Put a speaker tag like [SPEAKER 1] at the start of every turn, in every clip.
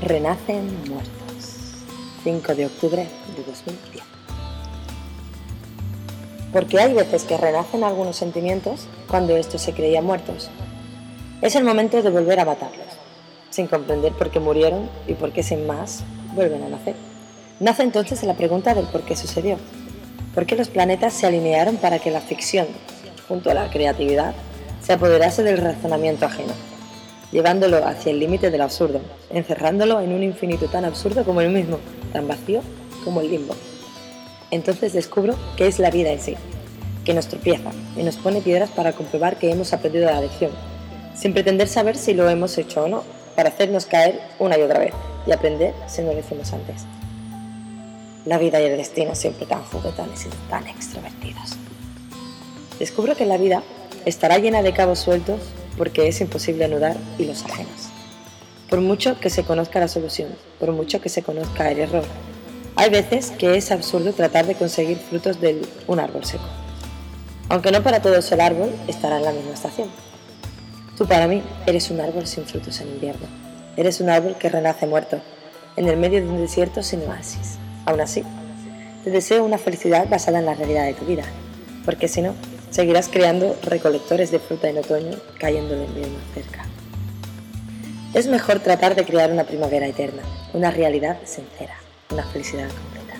[SPEAKER 1] Renacen muertos. 5 de octubre de 2010. Porque hay veces que renacen algunos sentimientos cuando estos se creían muertos. Es el momento de volver a matarlos, sin comprender por qué murieron y por qué sin más vuelven a nacer. Nace entonces la pregunta del por qué sucedió. ¿Por qué los planetas se alinearon para que la ficción, junto a la creatividad, se apoderase del razonamiento ajeno? Llevándolo hacia el límite del absurdo, encerrándolo en un infinito tan absurdo como el mismo, tan vacío como el limbo. Entonces descubro que es la vida en sí, que nos tropieza y nos pone piedras para comprobar que hemos aprendido la lección, sin pretender saber si lo hemos hecho o no, para hacernos caer una y otra vez y aprender si no lo hicimos antes. La vida y el destino siempre tan juguetones y tan extrovertidos. Descubro que la vida estará llena de cabos sueltos porque es imposible anudar hilos ajenos. Por mucho que se conozca la solución, por mucho que se conozca el error, hay veces que es absurdo tratar de conseguir frutos de un árbol seco. Aunque no para todos el árbol estará en la misma estación. Tú para mí eres un árbol sin frutos en invierno. Eres un árbol que renace muerto, en el medio de un desierto sin oasis. Aún así, te deseo una felicidad basada en la realidad de tu vida, porque si no, Seguirás creando recolectores de fruta en otoño cayendo del invierno cerca. Es mejor tratar de crear una primavera eterna, una realidad sincera, una felicidad completa.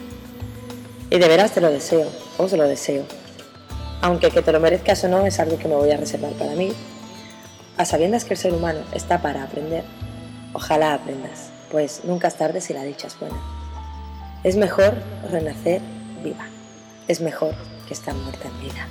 [SPEAKER 1] Y de veras te lo deseo, os lo deseo. Aunque que te lo merezcas o no es algo que me voy a reservar para mí. A sabiendas que el ser humano está para aprender, ojalá aprendas, pues nunca es tarde si la dicha es buena. Es mejor renacer viva. Es mejor que estar muerta en vida.